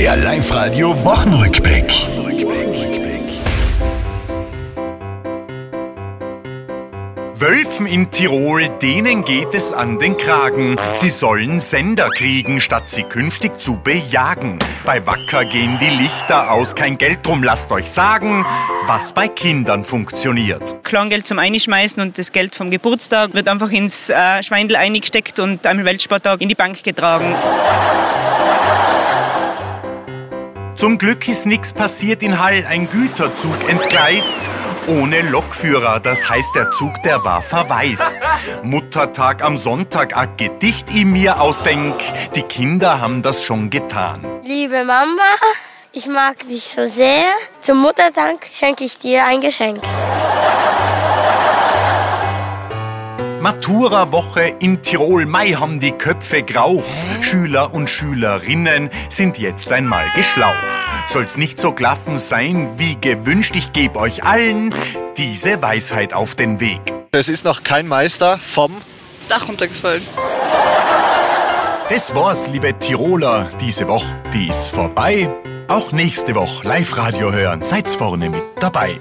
Der Live-Radio Wochenrückblick. Wölfen in Tirol, denen geht es an den Kragen. Sie sollen Sender kriegen, statt sie künftig zu bejagen. Bei Wacker gehen die Lichter aus, kein Geld drum, lasst euch sagen, was bei Kindern funktioniert. Kleingeld zum Einschmeißen und das Geld vom Geburtstag wird einfach ins äh, Schweindel eingesteckt und am Weltsporttag in die Bank getragen. Zum Glück ist nichts passiert in Hall, ein Güterzug entgleist. Ohne Lokführer, das heißt der Zug, der war verwaist. Muttertag am Sonntag, ein Gedicht ich mir ausdenk. Die Kinder haben das schon getan. Liebe Mama, ich mag dich so sehr. Zum Mutterdank schenke ich dir ein Geschenk. Matura-Woche in Tirol, Mai haben die Köpfe graucht. Schüler und Schülerinnen sind jetzt einmal geschlaucht. Soll's nicht so klaffen sein wie gewünscht, ich geb euch allen diese Weisheit auf den Weg. Es ist noch kein Meister vom Dach runtergefallen. Das war's, liebe Tiroler, diese Woche, die ist vorbei. Auch nächste Woche Live-Radio hören, seid's vorne mit dabei.